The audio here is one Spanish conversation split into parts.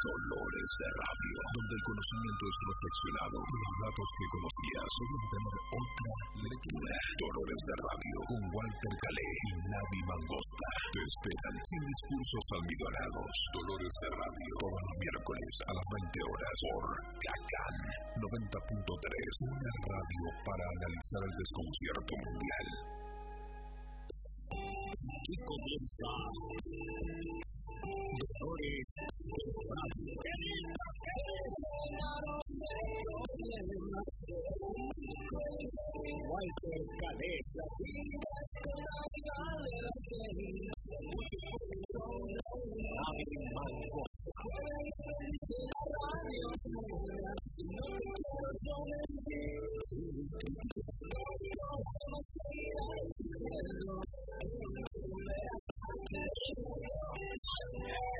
Dolores de Radio, donde el conocimiento es reflexionado y los datos que conocías deben tener otra lectura. Dolores de Radio, con Walter Calé y Navi Mangosta. Te esperan sin discursos almidonados. Dolores de Radio, todos los miércoles a las 20 horas por CACAN 90.3, una radio para analizar el desconcierto mundial. Y comienza Dolores Radio.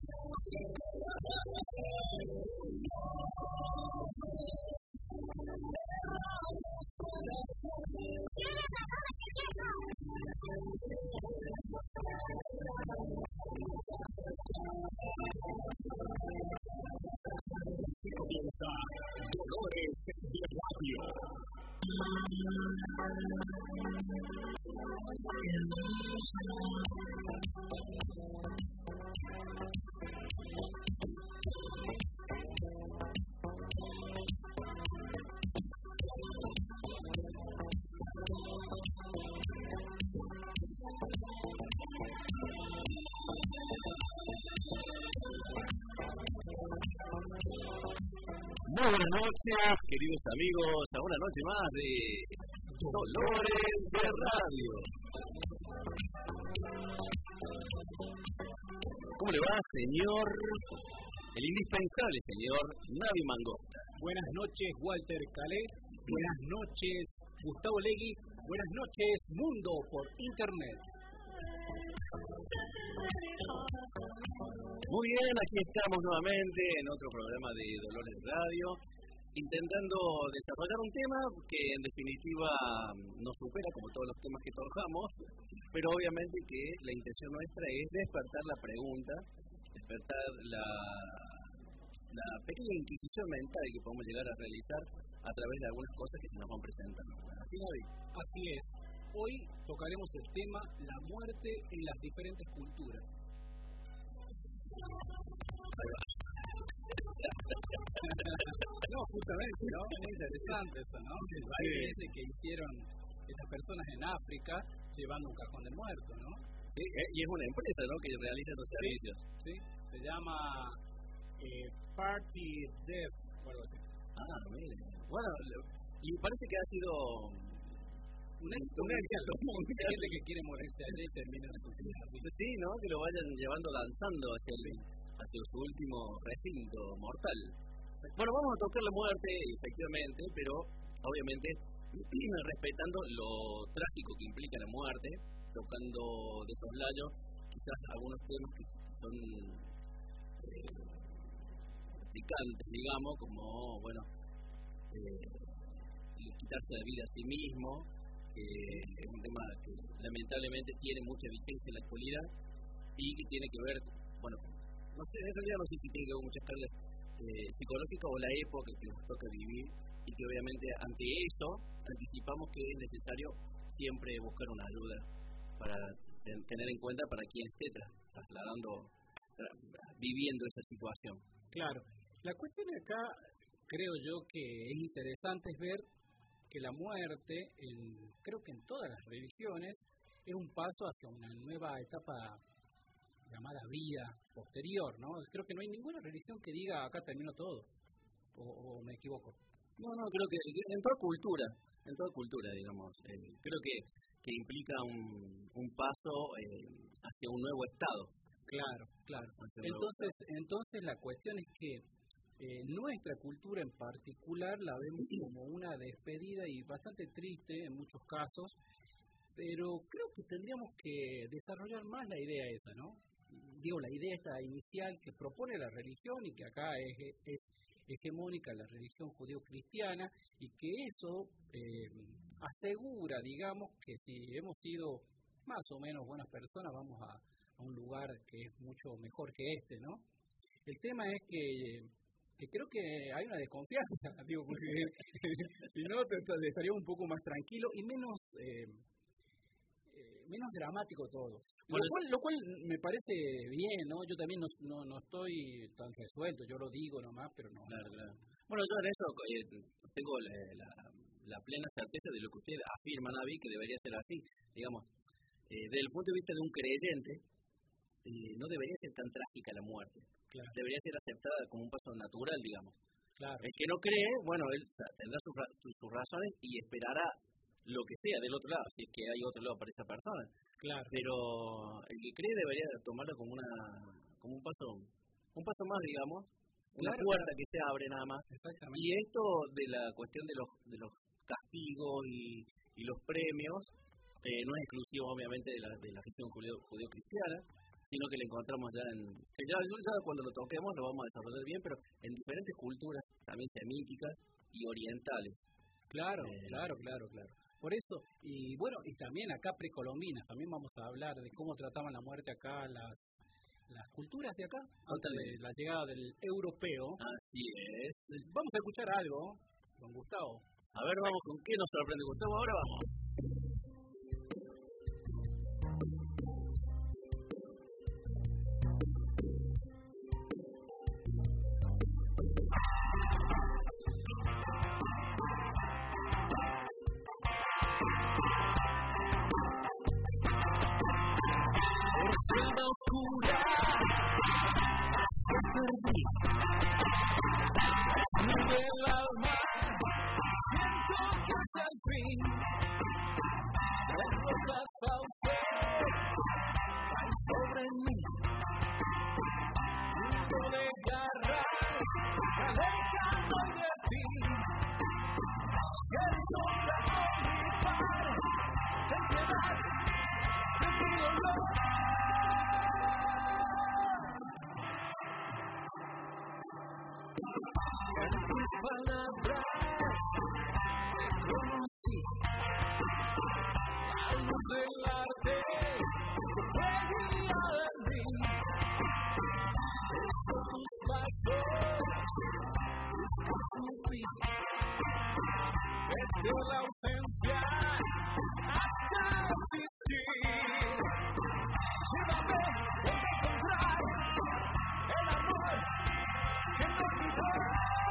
Buenas noches, queridos amigos, a una noche más de Dolores de Radio. ¿Cómo le va, señor? El indispensable señor Navi Mangosta. Buenas noches, Walter Calé. Buenas noches, Gustavo Legui. Buenas noches, Mundo por Internet. Muy bien, aquí estamos nuevamente en otro programa de Dolores Radio, intentando desarrollar un tema que en definitiva nos supera como todos los temas que trabajamos, pero obviamente que la intención nuestra es despertar la pregunta, despertar la, la pequeña inquisición mental que podemos llegar a realizar a través de algunas cosas que se nos van presentando. ¿Así, David? Así es. Hoy tocaremos el tema la muerte en las diferentes culturas. No, justamente, ¿no? Es interesante eso, ¿no? El baile ese que hicieron estas personas en África llevando un cajón de muerto, ¿no? Sí, eh, y es una empresa, ¿no? Que realiza los servicios. Sí, se llama eh, Party Death o algo así. Ah, mire. Bueno, y parece que ha sido Un éxito, Un éxito Mucha gente que quiere morirse termina en sus vidas así. Sí, ¿no? Que lo vayan llevando danzando hacia, el, hacia su último recinto mortal. Bueno, vamos a tocar la muerte, efectivamente, pero obviamente respetando lo trágico que implica la muerte, tocando de soslayo quizás algunos temas que son eh, picantes, digamos, como, bueno, eh, quitarse la vida a sí mismo, que es un tema que lamentablemente tiene mucha vigencia en la actualidad y que tiene que ver, bueno, no sé, en realidad no sé si tiene que ver muchas cargas eh, psicológicas o la época que nos toca vivir y que obviamente ante eso anticipamos que es necesario siempre buscar una ayuda para ten- tener en cuenta para quien esté tra- trasladando, tra- viviendo esa situación. Claro. La cuestión acá, creo yo que es interesante es ver que la muerte, en- creo que en todas las religiones, es un paso hacia una nueva etapa llamada vida posterior, ¿no? Creo que no hay ninguna religión que diga acá terminó todo, o, o me equivoco. No, no, creo que en toda cultura, en toda cultura, digamos, eh, creo que, que implica un, un paso eh, hacia un nuevo estado. Claro, claro. Entonces, entonces la cuestión es que eh, nuestra cultura en particular la vemos como una despedida y bastante triste en muchos casos, pero creo que tendríamos que desarrollar más la idea esa, ¿no? Digo, la idea esta inicial que propone la religión y que acá es, es hegemónica la religión judío-cristiana y que eso, eh, asegura, digamos, que si hemos sido más o menos buenas personas, vamos a, un lugar que es mucho mejor que este, ¿no? El tema es que, que creo que hay una desconfianza, digo, porque si no te, estaría un poco más tranquilo y menos... Eh, eh, menos dramático todo. lo, cual, lo cual me parece bien, ¿no? Yo también no, no, no estoy tan resuelto, yo lo digo nomás, pero no. Claro, claro. Bueno, yo en eso eh, tengo la, la, plena certeza de lo que usted afirma, Navi, que debería ser así. Digamos, eh, desde el punto de vista de un creyente, no debería ser tan trágica la muerte. Debería ser aceptada como un paso natural, digamos. El que no cree, bueno, él tendrá sus, razones y esperará lo que sea del otro lado, si es que hay otro lado para esa persona. Claro. Pero el que cree debería tomarlo como una como un paso un paso más, digamos, una puerta que se abre nada más. Exactamente. Y esto de la cuestión de los de los castigos y, y los premios eh, no es exclusivo obviamente de la, de la gestión judío-cristiana, sino que lo encontramos ya en, que ya, cuando lo toquemos lo vamos a desarrollar bien, pero en diferentes culturas, también semíticas y orientales. Claro, eh, claro, claro, claro. Por eso, y bueno, y también acá precolombinas, también vamos a hablar de cómo trataban la muerte acá las, las culturas de acá, antes de la llegada del europeo. Así es. Vamos a escuchar algo, don Gustavo. A ver, vamos, ¿con qué nos sorprende Gustavo? Ahora vamos. Selva oscura se perdí. Desnudo el alma, siento que es el fin. De rocas falsas caen sobre mí. Mundo de garras, alejando de ti. Si el sol mi par, ten piedad, te pido dolor. Tus palabras conocí. La luz del arte que fue guía en mí. Beso tus pasos, busco su fin. Desde la ausencia hasta existir. Llévame encontrar el amor que no olvidó.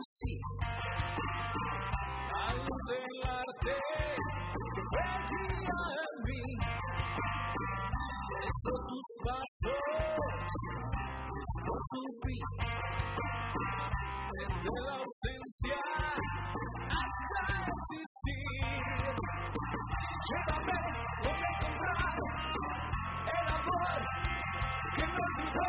reconocí la luz del arte fue guía en mí. Beso tus pasos, esto subí desde la ausencia hasta existir. Llévame donde encontrar el amor que no olvidó.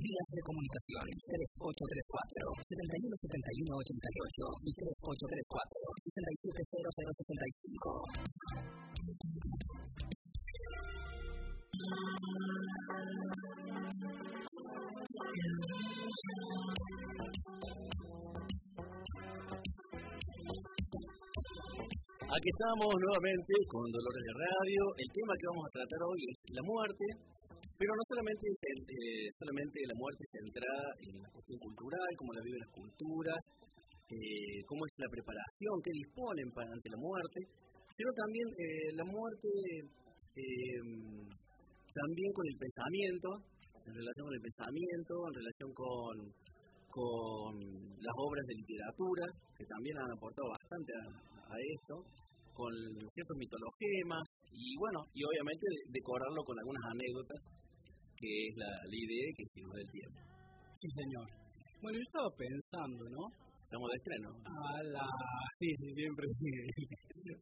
Vías de comunicación 3834-717188 y 3834-670065. Aquí estamos nuevamente con Dolores de Radio. El tema que vamos a tratar hoy es la muerte, pero no solamente, eh, solamente la muerte centrada en la cuestión cultural, cómo la viven las culturas, eh, cómo es la preparación que disponen para, ante la muerte, sino también eh, la muerte también con el pensamiento, en relación con el pensamiento, en relación con, con las obras de literatura, que también han aportado bastante a, a esto, con ciertos mitologemas y bueno, y obviamente decorarlo con algunas anécdotas, que es la, la idea que hicimos del tiempo. Sí, señor. Bueno, yo estaba pensando, ¿no? Estamos de estreno. A la... Sí, sí, siempre.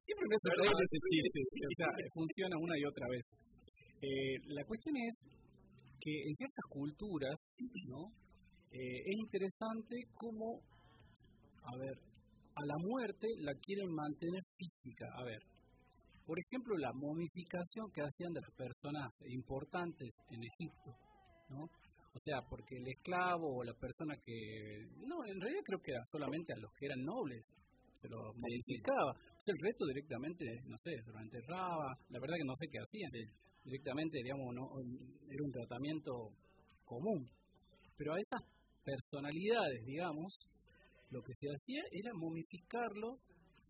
siempre me reír ese chiste. O sea, funciona una y otra vez. Eh, la cuestión es que en ciertas culturas, ¿no? Eh, es interesante cómo, a ver, a la muerte la quieren mantener física. A ver, por ejemplo, la momificación que hacían de las personas importantes en Egipto, ¿no? O sea, porque el esclavo o la persona que... No, en realidad creo que era solamente a los que eran nobles se lo momificaba. O sea, el resto directamente, no sé, se lo enterraba. La verdad que no sé qué hacían. Directamente, digamos, no, era un tratamiento común. Pero a esas personalidades, digamos, lo que se hacía era momificarlo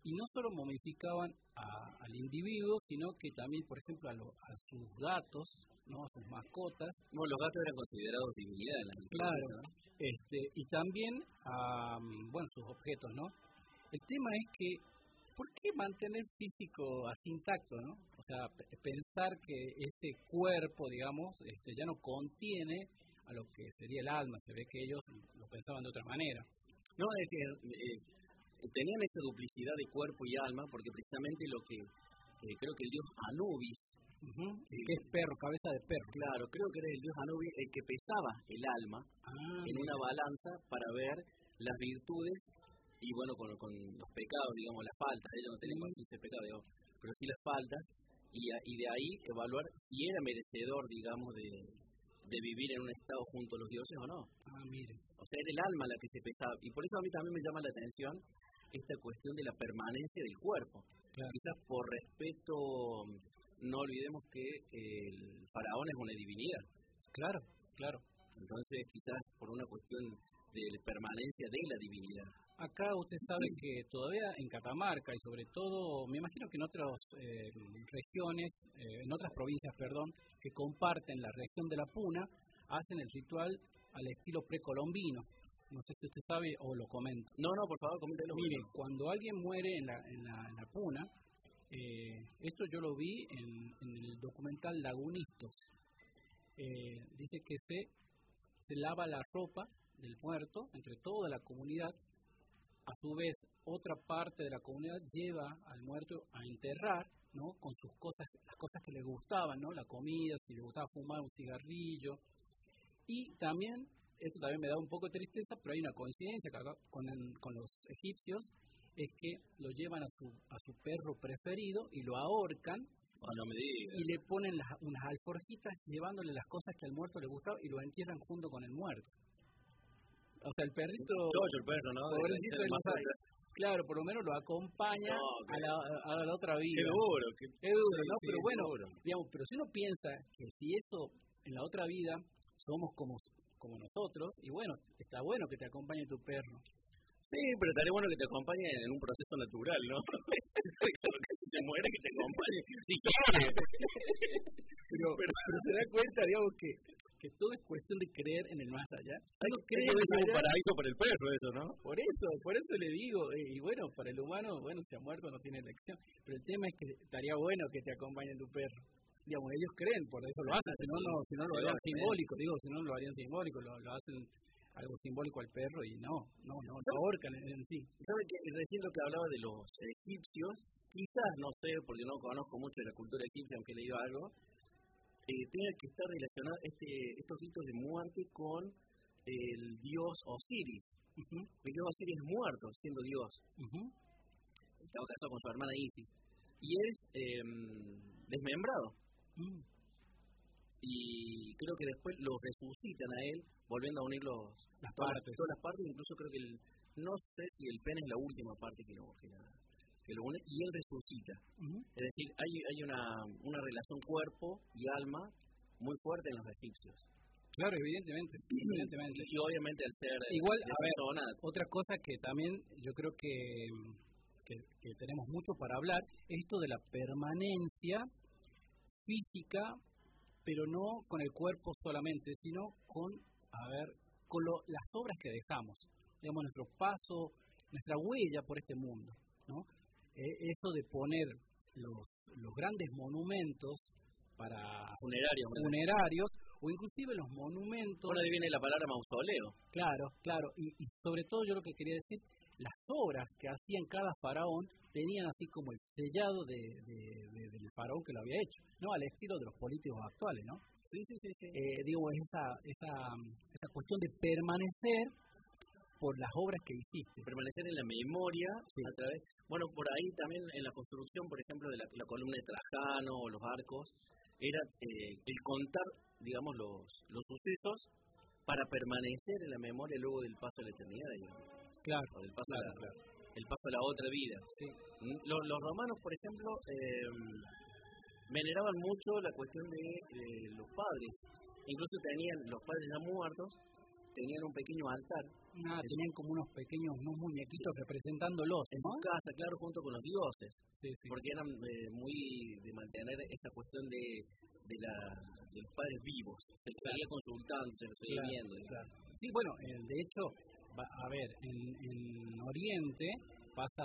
y no solo momificaban al individuo, sino que también, por ejemplo, a, a sus gatos, ¿no? a sus mascotas. Bueno, los gatos eran considerados divinidades. Claro, este, y también a bueno, sus objetos, ¿no? El tema es que, ¿por qué mantener físico así intacto, no? O sea, pensar que ese cuerpo, digamos, este, ya no contiene a lo que sería el alma. Se ve que ellos lo pensaban de otra manera. No, es que eh, tenían esa duplicidad de cuerpo y alma, porque precisamente lo que eh, creo que el dios Anubis, que es perro, cabeza de perro. Claro, creo que era el dios Anubis el que pesaba el alma Ah, en una balanza para ver las virtudes y bueno, con, con los pecados, digamos, las faltas, ellos no conciencia de pecado, digamos, pero sí las faltas, y, a- y de ahí evaluar si era merecedor, digamos, de, de vivir en un estado junto a los dioses o no. Ah, mire. O sea, era el alma la que se pesaba. Y por eso a mí también me llama la atención esta cuestión de la permanencia del cuerpo. Claro. Quizás por respeto, no olvidemos que el faraón es una divinidad. Claro, claro. Entonces, quizás por una cuestión de permanencia de la divinidad. Acá usted sabe que todavía en Catamarca y sobre todo, me imagino que en otras eh, regiones, eh, en otras provincias, perdón, que comparten la región de la Puna, hacen el ritual al estilo precolombino. No sé si usted sabe o lo comento. No, no, por favor, coméntelo. Mire, cuando alguien muere en la, en la, en la Puna, eh, esto yo lo vi en, en el documental Lagunistos. Eh, dice que se, se lava la ropa del muerto entre toda la comunidad. A su vez, otra parte de la comunidad lleva al muerto a enterrar, ¿no? Con sus cosas, las cosas que le gustaban, ¿no? La comida, si le gustaba fumar un cigarrillo. Y también, esto también me da un poco de tristeza, pero hay una coincidencia con, el- con los egipcios, es que lo llevan a su, a su perro preferido y lo ahorcan Ah, me y le ponen las- unas alforjitas llevándole las cosas que al muerto le gustaban y lo entierran junto con el muerto. O sea, el perrito, Chocho el perro, ¿no? De- pobrecito, de- claro, por lo menos lo acompaña No, a, la, a la otra vida. Qué duro. Qué... Es duro, ¿no? Sí, pero bueno, digamos, pero si uno piensa que si eso en la otra vida somos como, como nosotros, y bueno, está bueno que te acompañe tu perro. Sí, pero estaría bueno que te acompañe en un proceso natural, ¿no? Que si se muere, que te acompañe. Si quiere. Pero, pero, se da cuenta, digamos, que, que todo es cuestión de creer en el más allá. Uno cree que es un paraíso para el perro, eso, ¿no? por eso, por eso le digo, eh, y bueno, para el humano, bueno, si ha muerto no tiene elección, pero el tema es que estaría bueno que te acompañe tu perro. Digamos, ellos creen, por eso lo hacen, si no, no, si no lo harían simbólico, digo, si no lo harían simbólico, lo, lo hacen algo simbólico al perro y no, no, no, lo ahorcan en, en sí. ¿Sabe que recién lo que hablaba de los egipcios? Quizás, no sé, porque no conozco mucho de la cultura egipcia, aunque leído algo, eh, tenga que estar relacionado este, estos ritos de muerte con el dios Osiris. El dios Osiris es muerto, siendo dios. Ujú. Estaba casado con su hermana Isis. Y es eh, desmembrado. Mm. y creo que después lo resucitan a él, volviendo a unir los, Las todas, partes. todas las partes, incluso creo que el, no sé si el pene es la última parte que lo, que, la- que lo une, y él resucita. Es decir, hay, hay una, una relación cuerpo y alma muy fuerte en los egipcios. Claro, evidentemente, evidentemente. Y obviamente al ser Igual, a ver, zona, Otra cosa que también yo creo que, que, que tenemos mucho para hablar, es esto de la permanencia física, pero no con el cuerpo solamente, sino con, a ver, con lo- las obras que dejamos, digamos, nuestro paso, nuestra huella por este mundo, ¿no? Eh, eso de poner los, los grandes monumentos para funeraria. ¿no? funerarios o inclusive los monumentos ahí viene la palabra mausoleo. Claro, claro. Y, y sobre todo yo lo que quería decir, las obras que hacían cada faraón tenían así como el sellado de, de- de- del faraón que lo había hecho, ¿no? Al estilo de los políticos actuales, ¿no? Sí, sí, sí. sí. Eh, digo, es esa, esa, esa cuestión de permanecer por las obras que hiciste. permanecer en la memoria Sí. a través, bueno, por ahí también en la construcción, por ejemplo, de la, la columna de Trajano o los arcos, era eh, el contar, digamos, los, los sucesos para permanecer en la memoria luego del paso a la eternidad, digamos, Claro, o del paso claro, a la, claro. El paso a la otra vida. Sí. ¿Mm? Los, los romanos, por ejemplo, eh, veneraban mucho la cuestión de eh, los padres. Incluso tenían, los padres ya muertos, tenían un pequeño altar Ah, tenían como unos pequeños unos muñequitos representándolos, en ¿no? su casa, claro, junto con los dioses. Sí, sí. porque eran eh, muy de mantener esa cuestión de, de, la, de los padres vivos. Se los seguía consultando, se los seguía Claro, viendo. claro. Sí, bueno, eh, de hecho, a ver, en, en Oriente pasa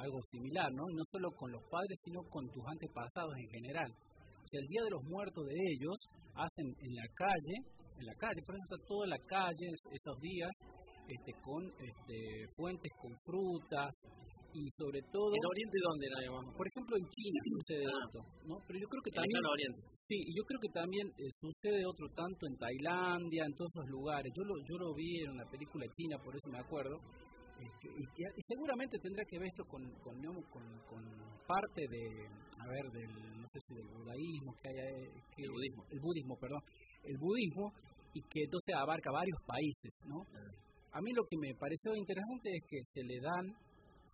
algo similar, ¿no? No solo con los padres, sino con tus antepasados en general. O el Día de los Muertos de ellos hacen en la calle, en la calle, por ejemplo, toda la calle es- esos días este, con este, fuentes con frutas y sobre todo, ¿En Oriente dónde era, digamos? por ejemplo, en China sucede Ah. esto, ¿no? Pero yo creo que En también Lejano Oriente. Sí, y yo creo que también eh, sucede otro tanto en Tailandia, en todos esos lugares. Yo lo, yo lo vi en una película china, por eso me acuerdo. Este, y, que- y seguramente tendrá que ver esto con, con, digamos, con, con parte de, a ver, del, no sé si del budaísmo que hay, eh, que, El budismo. el budismo, perdón, el budismo, y que entonces abarca varios países, ¿no? A mí lo que me pareció interesante es que se le dan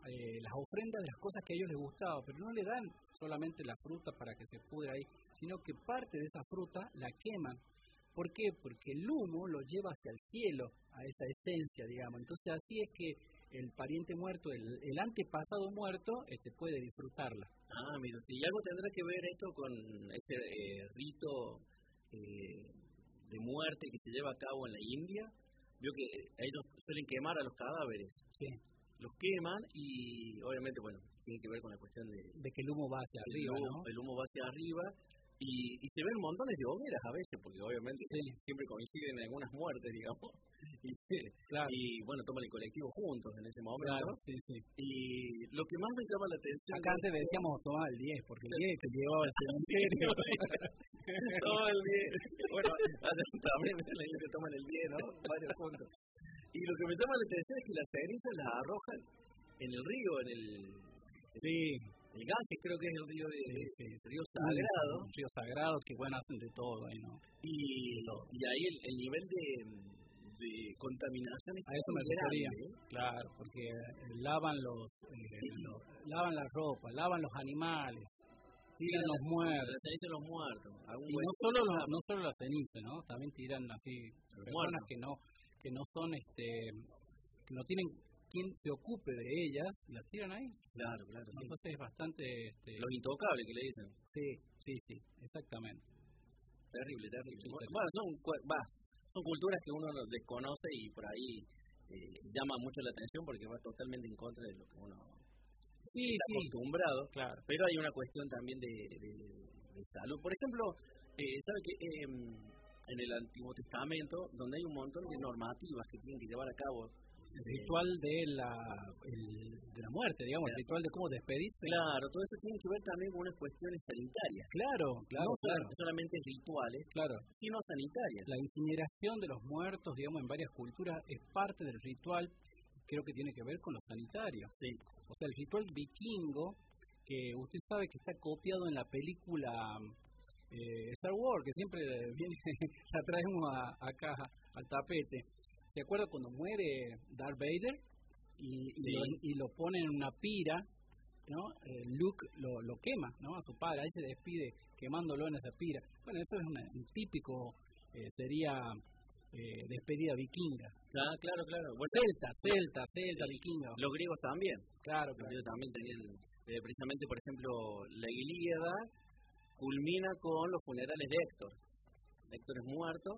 eh, las ofrendas de las cosas que a ellos les gustaba, pero no le dan solamente la fruta para que se pudra ahí, sino que parte de esa fruta la queman. ¿Por qué? Porque el humo lo lleva hacia el cielo, a esa esencia, digamos. Entonces así es que el pariente muerto, el, el antepasado muerto, este, puede disfrutarla. Ah, mira, y algo tendrá que ver esto con ese eh, rito eh, de muerte que se lleva a cabo en la India. Vio que ellos suelen quemar a los cadáveres. Sí. Los queman y obviamente, bueno, tiene que ver con la cuestión de, De que el humo va hacia el arriba, humo, ¿no? el humo va hacia arriba y, y se ven montones de hogueras a veces, porque obviamente Sí. siempre coinciden en algunas muertes, digamos, y, se- Claro. y bueno, toman el colectivo juntos en ese momento. Claro, sí, sí. Y lo que más me llama la atención... Acá antes decíamos tomar el 10, porque el 10 te llevaba al cementerio. Toma el 10. Bueno, también la gente toman el 10, ¿no? Varios puntos. Y lo que me llama la atención es que las cenizas las arrojan en el río, en el, sí, el Ganges, creo que es el río de sí, sí. el río Sagrado. Un río sagrado que bueno hacen de todo ahí, ¿no? Y, y ahí el, el nivel de, de contaminación es A eso me refería. ¿eh? Claro, porque eh, lavan los, eh, lavan la ropa, lavan los animales, tiran los muertos. Cenizas de los muertos. Y no solo, los, no solo las cenizas, ¿no? También tiran así personas muertos. que no que no son este que no tienen quien se ocupe de ellas, las tiran ahí. Claro, claro. sí. Entonces es bastante este, Los intocables que le dicen. sí, sí, sí, exactamente. Terrible, terrible. Sí, Bueno, son, va, son culturas que uno no desconoce y por ahí eh, llama mucho la atención porque va totalmente en contra de lo que uno Sí, está sí, acostumbrado. claro. Pero hay una cuestión también de, de- de salud. Por ejemplo, eh, ¿sabe que em, en el Antiguo Testamento, donde hay un montón de normativas que tienen que llevar a cabo El ritual de la el- de la muerte, digamos, el ritual de cómo despedirse. Claro, todo eso tiene que ver también con unas cuestiones sanitarias. Claro, claro, no claro, solamente rituales, claro. sino sanitarias. La incineración de los muertos, digamos, en varias culturas es parte del ritual, creo que tiene que ver con lo sanitario. Sí. O sea, el ritual vikingo, que usted sabe que está copiado en la película eh, Star Wars, que siempre viene, la traemos acá al tapete. ¿Se acuerda cuando muere Darth Vader y, y, lo, pone en una pira? ¿no? Eh, Luke lo, lo quema, ¿no? A su padre, ahí se despide quemándolo en esa pira. Bueno, eso es un típico, eh, sería eh, despedida vikinga. Ah, claro, claro. celta, celta, celta, vikinga. Los griegos también. Claro, claro. Los también tenían, eh, precisamente, por ejemplo, la Ilíada culmina con los funerales de Héctor. Héctor es muerto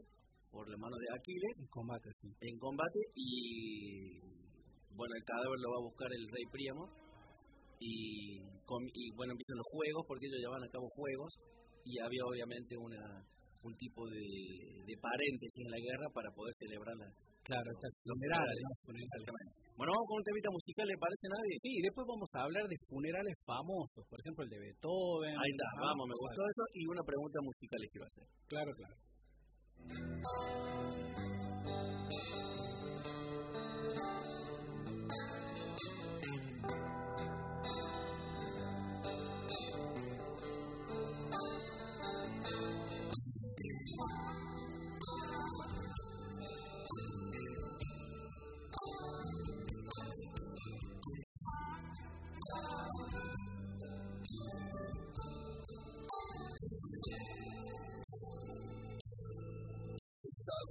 por la mano de Aquiles. En combate, sí. En combate y, bueno, el cadáver lo va a buscar el rey Príamo. Y, y bueno, empiezan los juegos, porque ellos llevan a cabo juegos. Y había obviamente una un tipo de, de paréntesis en la guerra para poder celebrarla. Claro, estas funerales. Bueno, vamos con un temita musical, ¿le parece a nadie? Sí, después vamos a hablar de funerales famosos, por ejemplo el de Beethoven. Ahí está, vamos, me gustó eso y una pregunta musical les quiero hacer. Claro, claro.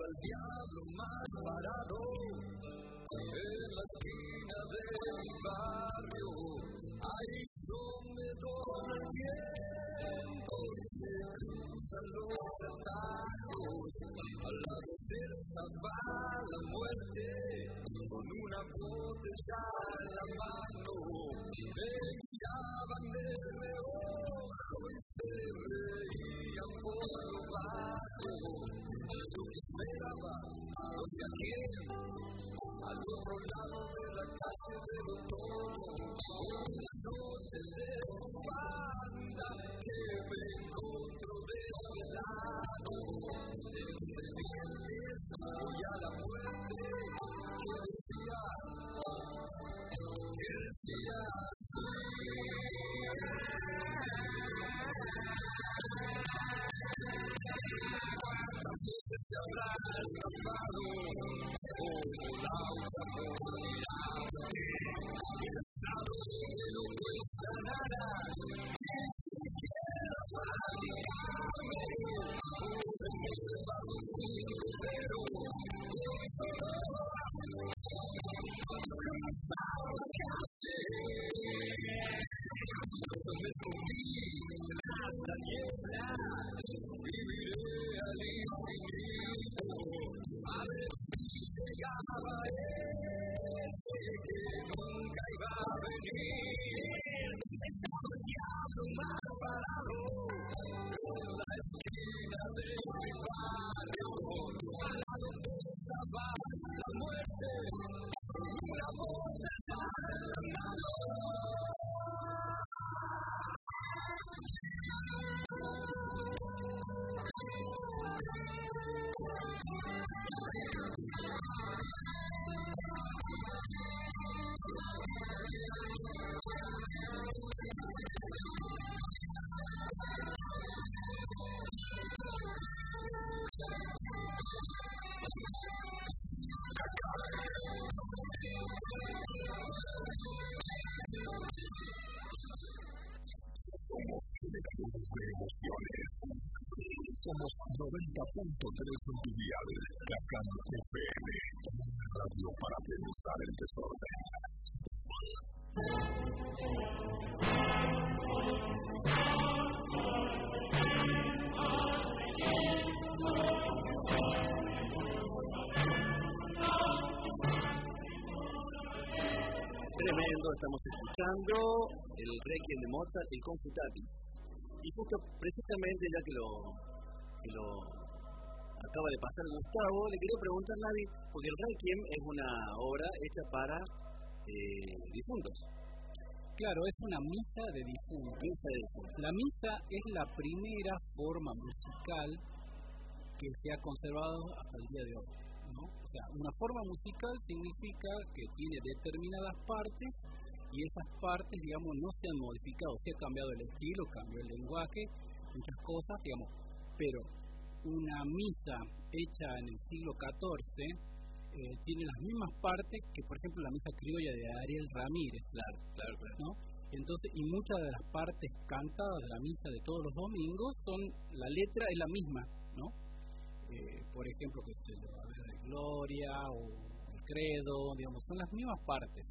El diablo más parado en la esquina de mi barrio. Ahí donde dobla el viento y se cruzan los atajos. Al lado de estaba la muerte con una botella en la mano. Me miraban de reojo y se no quién, al otro lado de la calle de todo, una noche de banda que me encontró desvelado, entre dientes voy a la muerte, que decía, que decía, se habrá escapado como de emociones. Somos 90.3 en tu dial, Cacán FM, radio para pensar el desorden. Tremendo, estamos escuchando el Requiem de Mozart, el Confutatis. Y justo precisamente, ya que lo, que lo acaba de pasar Gustavo, le quería preguntar a nadie, porque el Requiem es una obra hecha para eh, difuntos. Claro, es una misa de difuntos. Misa de difuntos. La misa es la primera forma musical que se ha conservado hasta el día de hoy. Sea, una forma musical significa que tiene determinadas partes y esas partes, digamos, no se han modificado, se ha cambiado el estilo, cambió el lenguaje, muchas cosas, digamos, pero una misa hecha en el siglo XIV eh, tiene las mismas partes que, por ejemplo, la misa criolla de Ariel Ramírez. Claro, claro, claro. ¿no? Entonces, y muchas de las partes cantadas de la misa de todos los domingos son, la letra es la misma, ¿no? Eh, por ejemplo, que se la de Gloria o el Credo, digamos, son las mismas partes.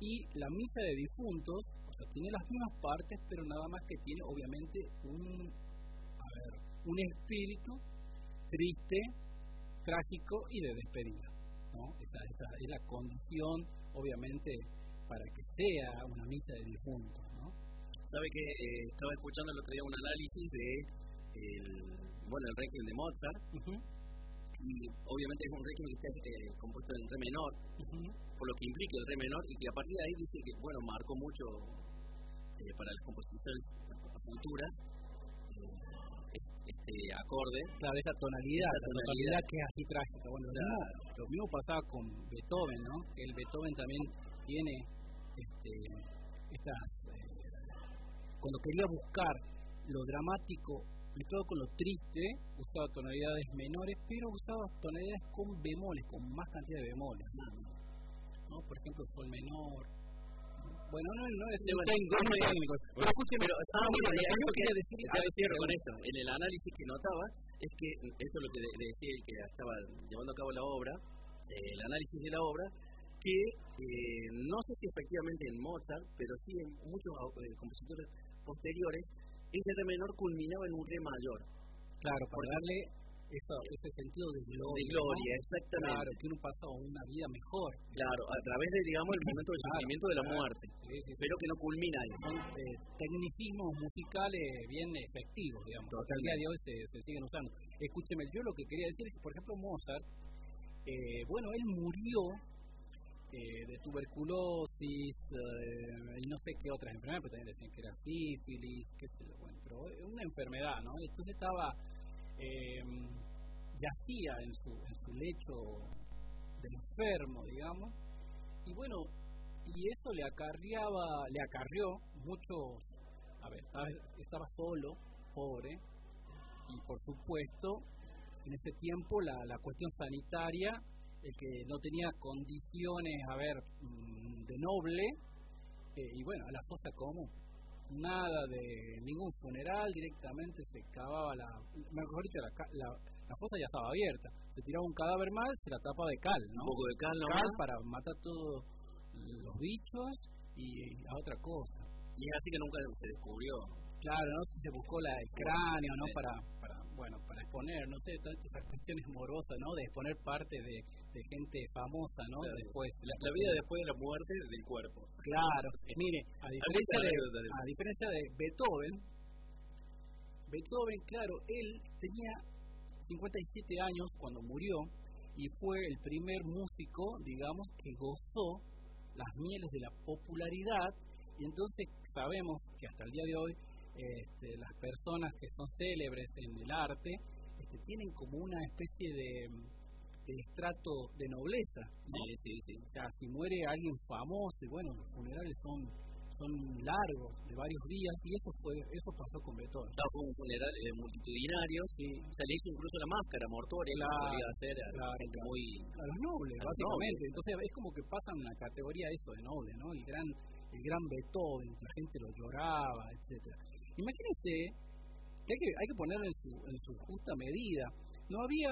Y la misa de difuntos, o sea, tiene las mismas partes, pero nada más que tiene, obviamente, un, a ver, un espíritu triste, trágico y de despedida, ¿no? Esa, esa es la condición, obviamente, para que sea una misa de difuntos. Sabe que eh, estaba escuchando el otro día un análisis de el, bueno, el Requiem de Mozart, y obviamente es un Requiem que está eh, compuesto en re menor, por lo que implica el re menor, y que a partir de ahí dice que, bueno, marcó mucho eh, para las composiciones futuras este acorde. Claro, esa tonalidad, esa tonalidad, que es así trágica. Bueno, lo mismo pasaba con Beethoven, ¿no? El Beethoven también tiene este, estas, eh, cuando quería buscar lo dramático todo con lo triste, usaba tonalidades menores, pero usaba tonalidades con bemoles, con más cantidad de bemoles. ¿no? Por ejemplo, sol menor. Bueno, no, no es un técnico. Pero escúcheme, pero ah, mira, yo quería decir, cierro con esto. En el análisis que notaba, es que esto es lo que decía el que estaba llevando a cabo la obra, eh, el análisis de la obra, que eh, no sé si efectivamente en Mozart, pero sí en muchos eh, compositores posteriores, ese re menor culminaba en un re mayor. Claro, para darle eso, ese sentido de gloria. De gloria, exactamente. Claro, que uno pasa una vida mejor. Claro, a través de, digamos, el momento del sufrimiento de la muerte. pero que no culmina ahí. Son eh, tecnicismos musicales bien efectivos, digamos. El día de hoy se, se, siguen usando. Escúcheme, yo lo que quería decir es que, por ejemplo, Mozart, eh, bueno, él murió eh, de tuberculosis eh, no sé qué otras enfermedades, pero también decían que era sífilis, qué sé yo, bueno, pero una enfermedad, ¿no? Entonces estaba, eh, yacía en su, en su lecho de enfermo, digamos, y bueno, y eso le acarreaba, le acarrió muchos, a ver, estaba, estaba solo, pobre, y por supuesto, en ese tiempo la, la cuestión sanitaria el que no tenía condiciones, a ver, mm, de noble, eh, y bueno, a la fosa común. Nada de ningún funeral, directamente se cavaba la. Mejor dicho, la, la, fosa ya estaba abierta. Se tiraba un cadáver más, se la tapa de cal, ¿no? Un poco de cal, ¿no? Cal para matar todos los bichos y a otra cosa. Y es así que nunca se descubrió. Claro, ¿no? Si se buscó la, el cráneo, ¿no? Para, para, bueno, para exponer, no sé, todas estas cuestiones morosas, ¿no? De exponer parte de, de gente famosa, ¿no? Después, la, vida después de la muerte del cuerpo. Claro, mire, a diferencia de, a diferencia de Beethoven, Beethoven, claro, él tenía 57 años cuando murió y fue el primer músico, digamos, que gozó las mieles de la popularidad y entonces sabemos que hasta el día de hoy este, las personas que son célebres en el arte este, tienen como una especie de estrato de nobleza. ¿no? Sí, sí, sí. O sea, si muere alguien famoso, y bueno, los funerales son son largos, de varios días, y eso fue eso pasó con Beethoven. Claro, fue un funeral eh, multitudinario, sí. se le hizo incluso la máscara mortuoria, claro, podría hacer a gente muy... A los nobles, a básicamente. Nobles. Entonces es como que pasan una categoría eso de noble, ¿no? El gran, el gran Beethoven, la gente lo lloraba, etcétera Imagínense hay que, hay que ponerlo en su, justa medida. No había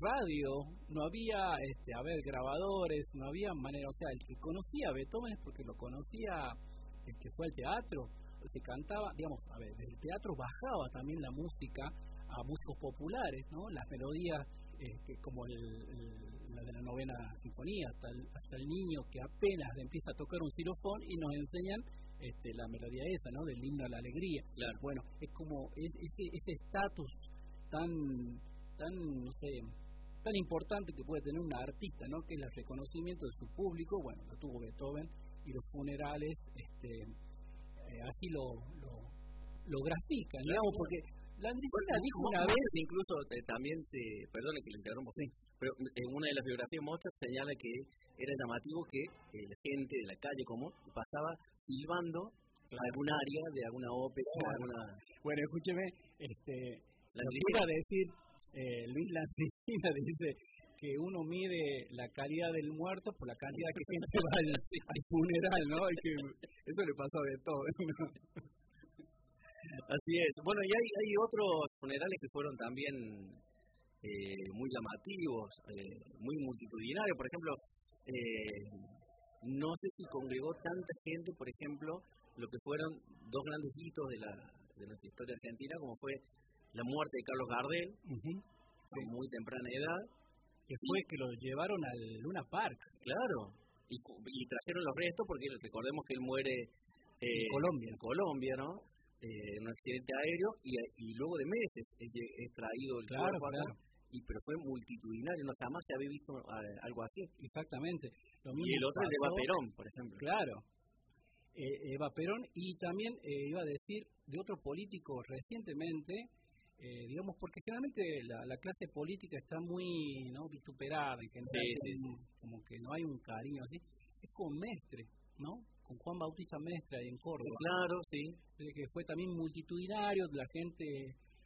radio, no había, este, a ver, grabadores, no había manera, o sea, el que conocía a Beethoven es porque lo conocía el que fue al teatro, se cantaba, digamos, a ver, del teatro bajaba también la música a músicos populares, ¿no? Las melodías, eh, como el, la de la novena sinfonía, hasta el, hasta el niño que apenas empieza a tocar un xilofón y nos enseñan este, la melodía esa, ¿no? Del himno a la alegría. Claro. Bueno, es como es, ese estatus tan tan, no sé, tan importante que puede tener un artista, ¿no? Que es el reconocimiento de su público, bueno, lo tuvo Beethoven y los funerales, este, eh, así lo, lo, lo grafican, digamos, porque la Andricina dijo una vez, incluso eh, también se, perdone que le interrumpo, sí. pero en una de las biografías Mozart señala que era llamativo que eh, la gente de la calle como pasaba silbando algún área de alguna ópera alguna... Bueno, escúcheme, este, La lo que Glicina. iba a decir, eh, Luis Landricina dice que uno mide la calidad del muerto por la cantidad que gente va al, al funeral, ¿no? Y que eso le pasó de todo. ¿no? Así es. Bueno, y hay, hay otros funerales que fueron también eh, muy llamativos, eh, muy multitudinarios. Por ejemplo, eh, no sé si congregó tanta gente, por ejemplo, lo que fueron dos grandes hitos de, la, de nuestra historia argentina, como fue la muerte de Carlos Gardel, a muy temprana edad. Que fue que lo llevaron al Luna Park, Claro. Y, y trajeron los restos porque recordemos que él muere En Colombia. en Colombia, ¿no? Eh, en un accidente aéreo y, y luego de meses es, es traído el Claro, cuerpo acá, claro. y pero fue multitudinario, no jamás se había visto algo así. exactamente. Lo Y mismo el otro es de Eva pasó- Perón, por ejemplo. Claro. Eh, Eva Perón y también eh, iba a decir de otro político recientemente, eh, digamos, porque generalmente la, la clase política está muy no vituperada, en general, Sí, sí, como, como que no hay un cariño así. Es con Mestre, ¿no? Con Juan Bautista Mestre ahí en Córdoba, Claro, sí. que fue también multitudinario, la gente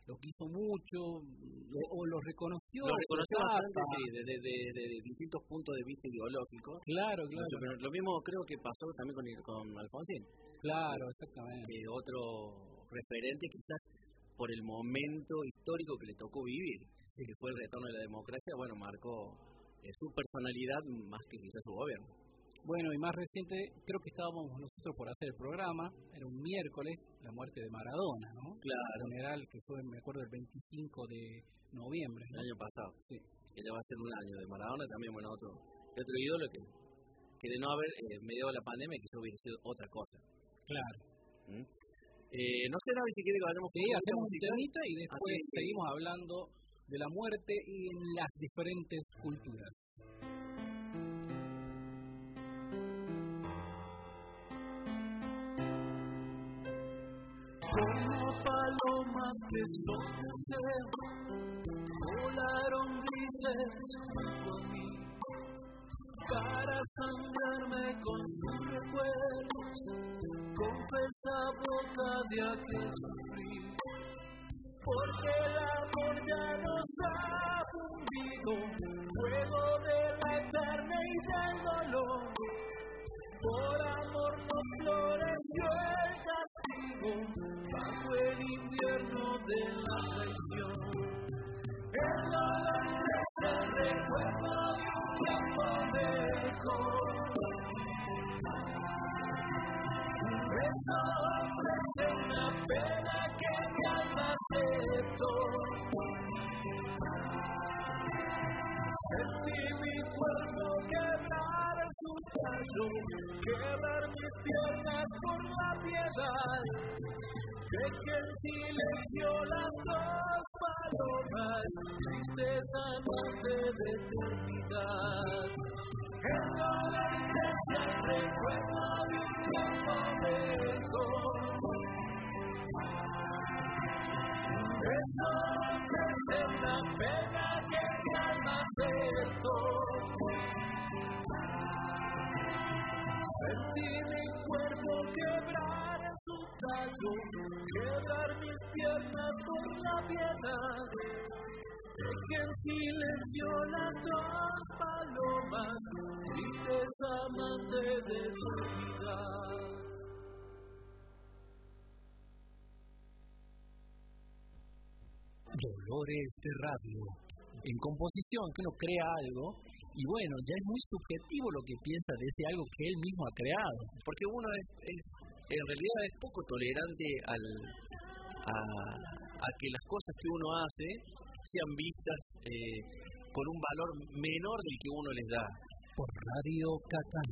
lo quiso mucho, lo- o lo reconoció. Lo reconoció bastante, sí, desde de, de- de distintos puntos de vista ideológicos. Claro, claro, Pero lo mismo creo que pasó también con, con Alfonsín. claro, exactamente. otro referente quizás por el momento histórico que le tocó vivir, que fue el retorno de la democracia, bueno, marcó eh, su personalidad más que quizás su gobierno. Bueno, y más reciente, creo que estábamos nosotros por hacer el programa, era un miércoles, la muerte de Maradona, ¿no? Claro. funeral que fue, me acuerdo, el 25 de noviembre, El año pasado, Sí, que ya va a ser un año de Maradona, también, bueno, otro, otro ídolo que, que de no haber eh, mediado la pandemia quizás hubiera sido otra cosa. claro. ¿Mm? Eh, no sé, Navi, si quiere que vayamos Sí, hacemos un musical. y después seguimos hablando de la muerte y en las diferentes culturas. Palomas que son deseo, volaron grises junto a mí para sangrarme con sus recuerdos, confesa boca de aquel sufrir. Porque el amor ya nos ha fundido, fuego de la eternidad y del dolor. Por amor nos floreció el castigo bajo el invierno de la traición. El dolor es el recuerdo de un tiempo mejor. Eso ofrece una pena que mi alma aceptó. Sentí mi cuerpo quebrar su tallo, quebrar mis piernas por la piedad. Dejé en silencio las dos palomas, tristes amantes de eternidad. El dolor crece al recuerdo de un tiempo mejor. Eso ofrece una pena que mi alma aceptó. Sentí mi cuerpo quebrar en su tallo, quebrar mis piernas por la piedad. Dejé en silencio las dos palomas, tristes amantes de eternidad. Dolores de radio. En composición, que uno crea algo y bueno, ya es muy subjetivo lo que piensa de ese algo que él mismo ha creado. Porque uno es, es- en realidad es poco tolerante al, a, a que las cosas que uno hace sean vistas eh, con un valor menor del que uno les da. Por Radio Catán.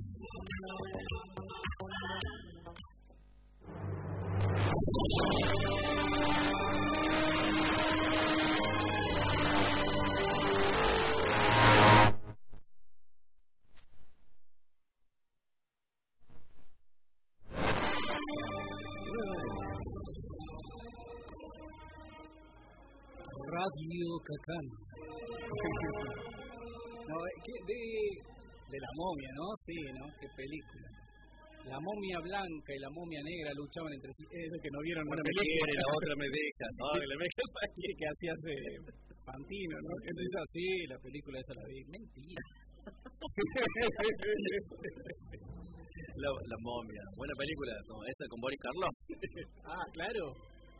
Radio Cacán. no, es de, de la momia, ¿no? Sí, ¿no? Qué película. la momia blanca y la momia negra luchaban entre sí. Eso que no vieron Una me película. quiere, la otra me deja. Me Sí, que hacía ese Pantino, ¿no? Entonces así, la película esa la vi. Mentira. La, la momia. Buena película, como esa con Boris Karloff. Ah, claro.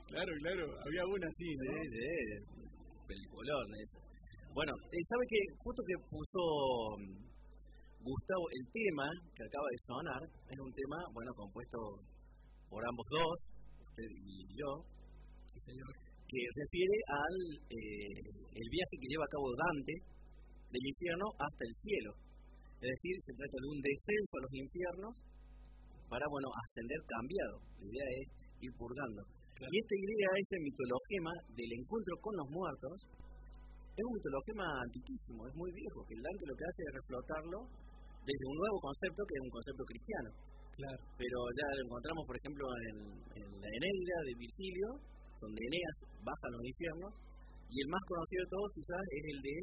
Claro, claro. Había una así, Sí, ¿no? sí, peliculón eso. Bueno, eh, ¿sabe que Justo que puso mm, Gustavo el tema que acaba de sonar, es un tema, bueno, compuesto por ambos dos, usted y yo, que refiere al eh, el viaje que lleva a cabo Dante del infierno hasta el cielo. Es decir, se trata de un descenso a los infiernos para, bueno, ascender cambiado. La idea es ir purgando. Y esta idea, ese mitologema del encuentro con los muertos, es un mitologema antiquísimo, es muy viejo, que el Dante lo que hace es reflotarlo desde un nuevo concepto que es un concepto cristiano. Claro. Pero ya lo encontramos, por ejemplo, en, en la Eneida de Virgilio, donde Eneas baja a los infiernos, y el más conocido de todos quizás es el de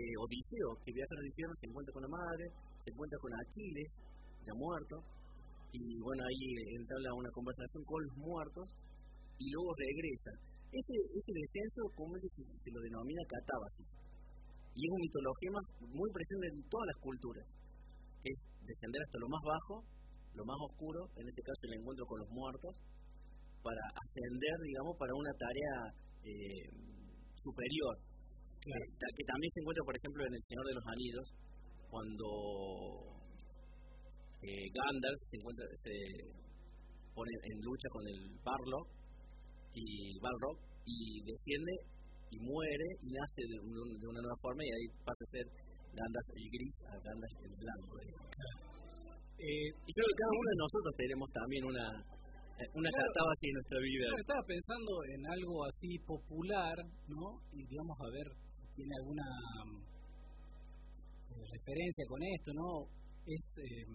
eh, Odiseo, que viaja a los infiernos, se encuentra con la madre, se encuentra con Aquiles, ya muerto, y bueno, ahí entabla una conversación con los muertos, y luego regresa. Ese, ese descenso comúnmente se, se lo denomina catábasis, y es un mitologema muy presente en todas las culturas, que es descender hasta lo más bajo, lo más oscuro, en este caso el encuentro con los muertos, para ascender, digamos, para una tarea eh, superior. Que, ta- que también se encuentra, por ejemplo, en El Señor de los Anillos, cuando eh, Gandalf se encuentra, se pone en lucha con el Barlock y Balrog y desciende y muere y nace de, un- de una nueva forma y ahí pasa a ser Gandalf el gris a Gandalf el blanco. digamos. Eh, Y creo que cada uno de nosotros tenemos también una, eh, una Claro. catábasis en nuestra vida. Estaba pensando en algo así popular, ¿no? Y digamos, a ver si tiene alguna mm, eh, referencia con esto, ¿no? Es. eh,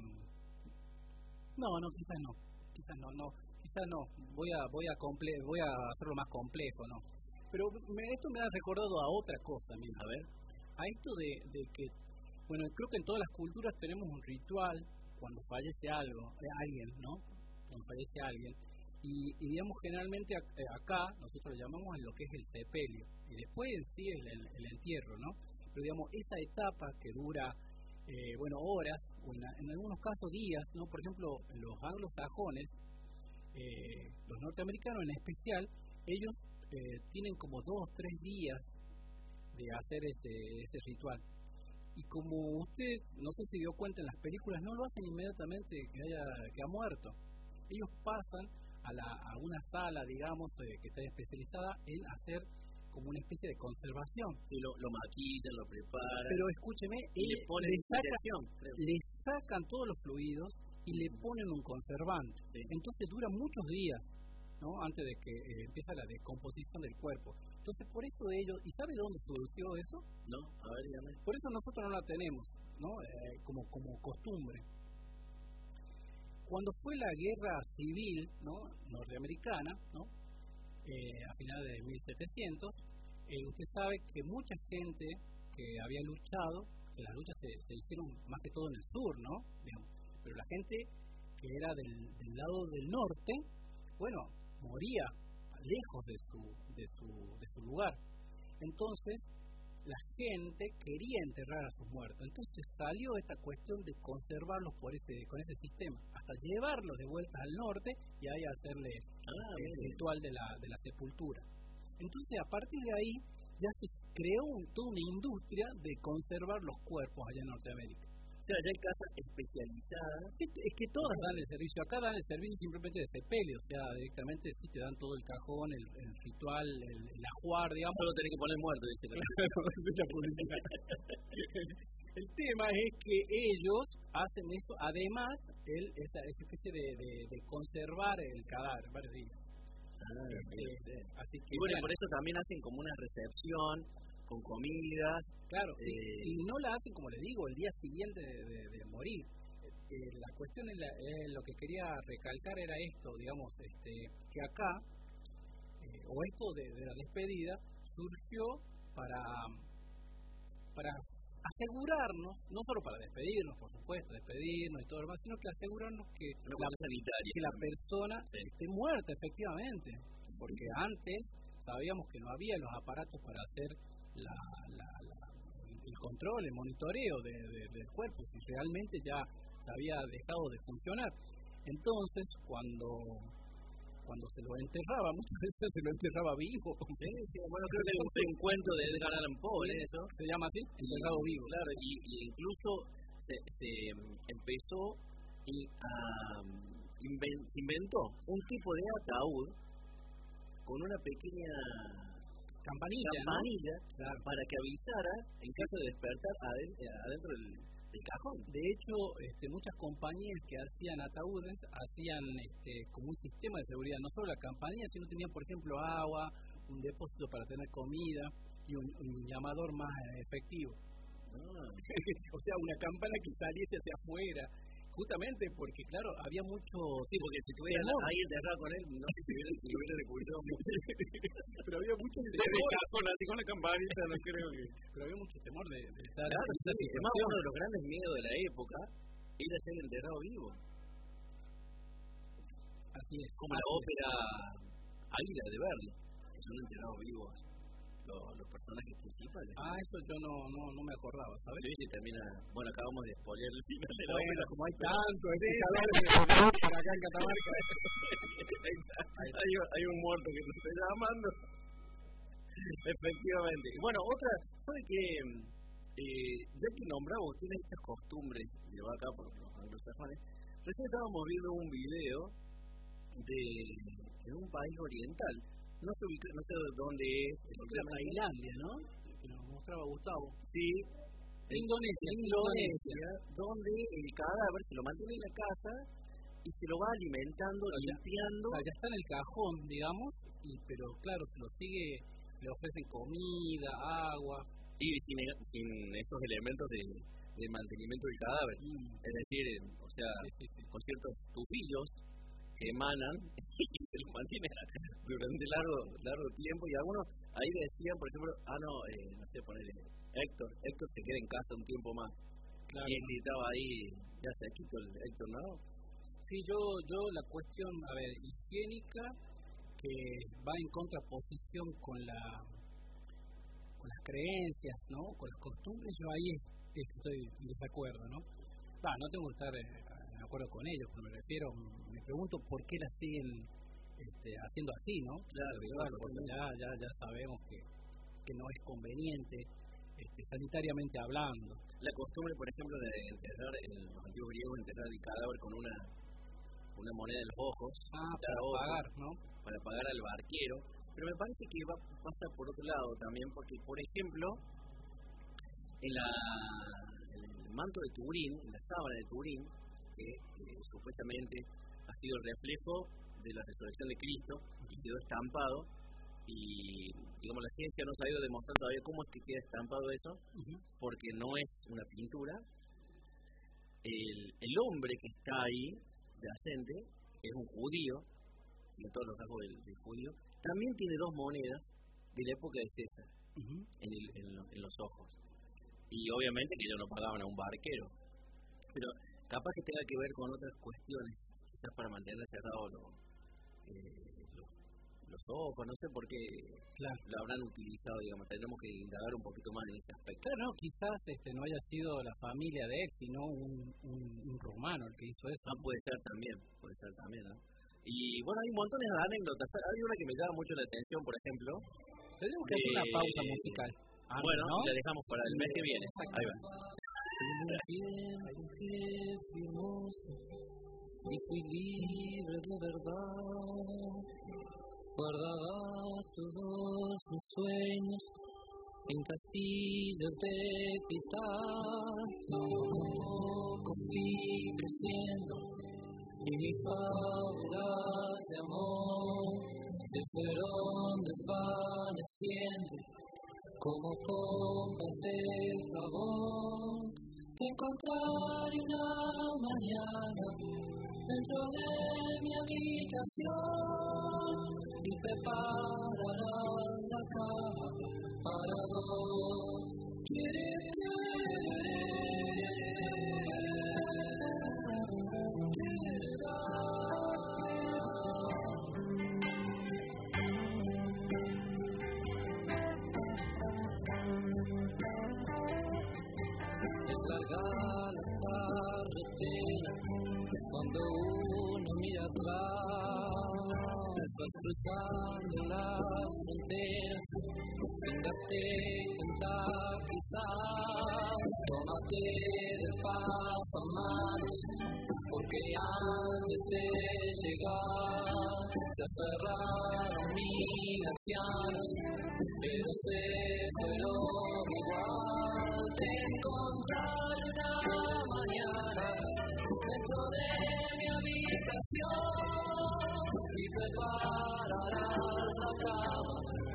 no, no, quizás no. Quizás no, no. Quizás no. Voy a, voy a, comple voy a hacerlo más complejo, ¿no? Pero me, esto me ha recordado a otra cosa, mira. A ver, A esto de, que. Bueno, creo que en todas las culturas tenemos un ritual cuando fallece algo, eh, alguien, ¿no? Cuando fallece alguien. Y, y digamos, generalmente eh, acá nosotros lo llamamos en lo que es el sepelio. Y después en sí el, el- el entierro, ¿no? Pero digamos, esa etapa que dura, eh, bueno, horas, o en algunos casos días, ¿no? Por ejemplo, los anglosajones, eh, los norteamericanos en especial, ellos eh, tienen como dos, tres días de hacer ese, ese ritual. Y como usted, no sé si dio cuenta en las películas, no lo hacen inmediatamente que, haya, que ha muerto. Ellos pasan a, la, a una sala, digamos, eh, que está especializada en hacer como una especie de conservación. si lo, lo maquillan, lo preparan, Pero escúcheme, y le ponen le, saca- inyección, creo. le sacan todos los fluidos y le ponen un conservante. Sí. Entonces dura muchos días, ¿no? Antes de que eh, empieza la descomposición del cuerpo. Entonces por eso ellos, ¿y sabe dónde surgió eso? ¿No? A ver, dígame. Por eso nosotros no la tenemos, ¿no? Eh, como, como costumbre. Cuando fue la guerra civil, ¿no? Norteamericana, ¿no? Eh, a finales de 1700, eh, usted sabe que mucha gente que había luchado, que las luchas se, se hicieron más que todo en el sur, ¿no? Digamos, pero la gente que era del, del lado del norte, bueno, moría lejos de su, de su, de su lugar. Entonces, la gente quería enterrar a sus muertos. Entonces salió esta cuestión de conservarlos por ese, con ese sistema, hasta llevarlos de vuelta al norte y ahí hacerle Ah, el bien. ritual de la, de la sepultura. Entonces, a partir de ahí, ya se creó un- toda una industria de conservar los cuerpos allá en Norteamérica. O sea, ya hay casas especializadas. Sí, es que todas dan el servicio. Acá dan el servicio simplemente de sepelio, o sea, directamente sí te dan todo el cajón, el, el ritual, el, el ajuar, digamos. Solo tenés que poner muerto, dice. La publicidad. el tema es que ellos hacen eso, además, el, esa, esa especie de, de, de conservar el cadáver varios días. Ah, bien, bien. Así que, Y bueno, y bueno, por eso también hacen como una recepción con comidas. claro, y- eh, y, no la hacen, como le digo, el día siguiente de, de- de morir. Eh, la cuestión, es la- eh, lo que quería recalcar era esto, digamos, este, que acá, eh, o esto de, de la despedida, surgió para, para asegurarnos, no solo para despedirnos, por supuesto, despedirnos y todo lo demás, sino que asegurarnos que, la, que la persona esté muerta efectivamente. Porque antes sabíamos que no había los aparatos para hacer la, el control, el monitoreo del cuerpo, si realmente ya había dejado de funcionar. Entonces, cuando cuando se lo enterraba, muchas veces se lo enterraba vivo. Sí, bueno, creo que hay un cuento de Edgar Allan Poe, eso. Se llama así, enterrado vivo. Claro, y, incluso se, se empezó y se inventó un tipo de ataúd con una pequeña campanilla, campanilla para que avisara en caso de despertar adentro del cajón. De hecho, este, muchas compañías que hacían ataúdes hacían este, como un sistema de seguridad, no solo la campanilla, sino tenían, por ejemplo, agua, un depósito para tener comida y un, llamador más efectivo. Ah. o sea, una campana que saliese hacia afuera justamente porque, claro, había mucho. Sí, porque si estuvieras ahí enterrado con él, no sé si hubiera, si hubiera descubierto mucho. pero había mucho temor. así con la campanita, no creo que. Pero había mucho temor de, de estar. Claro, sea, si uno de los grandes miedos de la época era ser enterrado vivo. Así es. Como la ópera Águila de Verdi, que son enterrados vivos los, los, personajes principales. Ah, eso yo no, no, no me acordaba, ¿sabes? Y termina, bueno, acabamos de spoiler el final de la bueno, como hay tanto, sí, para acá en Catamarca. hay, hay un muerto que te está llamando. Efectivamente. Bueno, otra, ¿sabe qué? Eh, ya que nombraba usted estas costumbres de acá por los anglosajones, recién estábamos viendo un video de, de un país oriental no sé, no sé dónde es. En Tailandia, ¿no? Que nos mostraba Gustavo. Sí. Indonesia. Indonesia, donde el cadáver se lo mantiene en la casa y se lo va alimentando, limpiando. ya está en el cajón, digamos, y, pero claro, se lo sigue, le ofrecen comida, agua. Y sin, sin estos elementos de, de mantenimiento del cadáver. Mm. Es decir, o sea, con ciertos tufillos que emanan y se los mantiene durante largo largo tiempo y algunos ahí decían por ejemplo ah no eh, no sé poner Héctor Héctor se queda en casa un tiempo más. Claro. y él gritaba ahí ya se quitó el Héctor no sí yo yo la cuestión a ver higiénica que va en contraposición con la con las creencias no con las costumbres yo ahí estoy en desacuerdo no ah, no tengo que estar eh, acuerdo con ellos pero me refiero pregunto por qué la siguen este, haciendo así, ¿no? Claro, claro porque ya, ya, ya sabemos que, que no es conveniente este, sanitariamente hablando. La costumbre, por ejemplo, de enterrar, en los antiguos griegos, enterrar el cadáver con una, una moneda en los ojos. Ah, para pagar, ¿no? Para pagar al barquero. Pero me parece que va, pasa por otro lado también, porque, por ejemplo, en, la, en el manto de Turín, en la sábana de Turín, que eh, supuestamente ha sido el reflejo de la resurrección de Cristo y quedó estampado y digamos la ciencia no ha sabido demostrar todavía cómo es que queda estampado eso porque no es una pintura. El, el hombre que está ahí yacente que es un judío tiene todos los rasgos del, judío también tiene dos monedas de la época de César en, el, en, los ojos. Y obviamente que ellos no pagaban a un barquero. Pero capaz que tenga que ver con otras cuestiones quizás para mantener cerrados los, eh, los, ojos, no sé por qué claro. lo habrán utilizado, digamos, tendremos que indagar un poquito más en ese aspecto. Claro, no, quizás este, no haya sido la familia de él, sino un, un, un romano el que hizo eso. Ah, puede ser también, puede ser también, ¿no? Y bueno, hay montones de anécdotas. Hay una que me llama mucho la atención, por ejemplo. Tenemos que hacer una pausa musical. Ah, bueno, ¿no? la dejamos para el mes que viene. Ahí va y fui libre de verdad. Guardaba todos mis sueños en castillos de cristal. Poco fui creciendo y mis fábulas de amor se fueron desvaneciendo como pompas de jabón que encontraré una mañana dentro de mi habitación y prepararás la cama para dos. Sin darte cuenta quizás, tómate de pasamanos, porque antes de llegar se aferraron mil ancianos, pero se fueron igual, te encontraré una mañana dentro de mi habitación y prepararás la cama.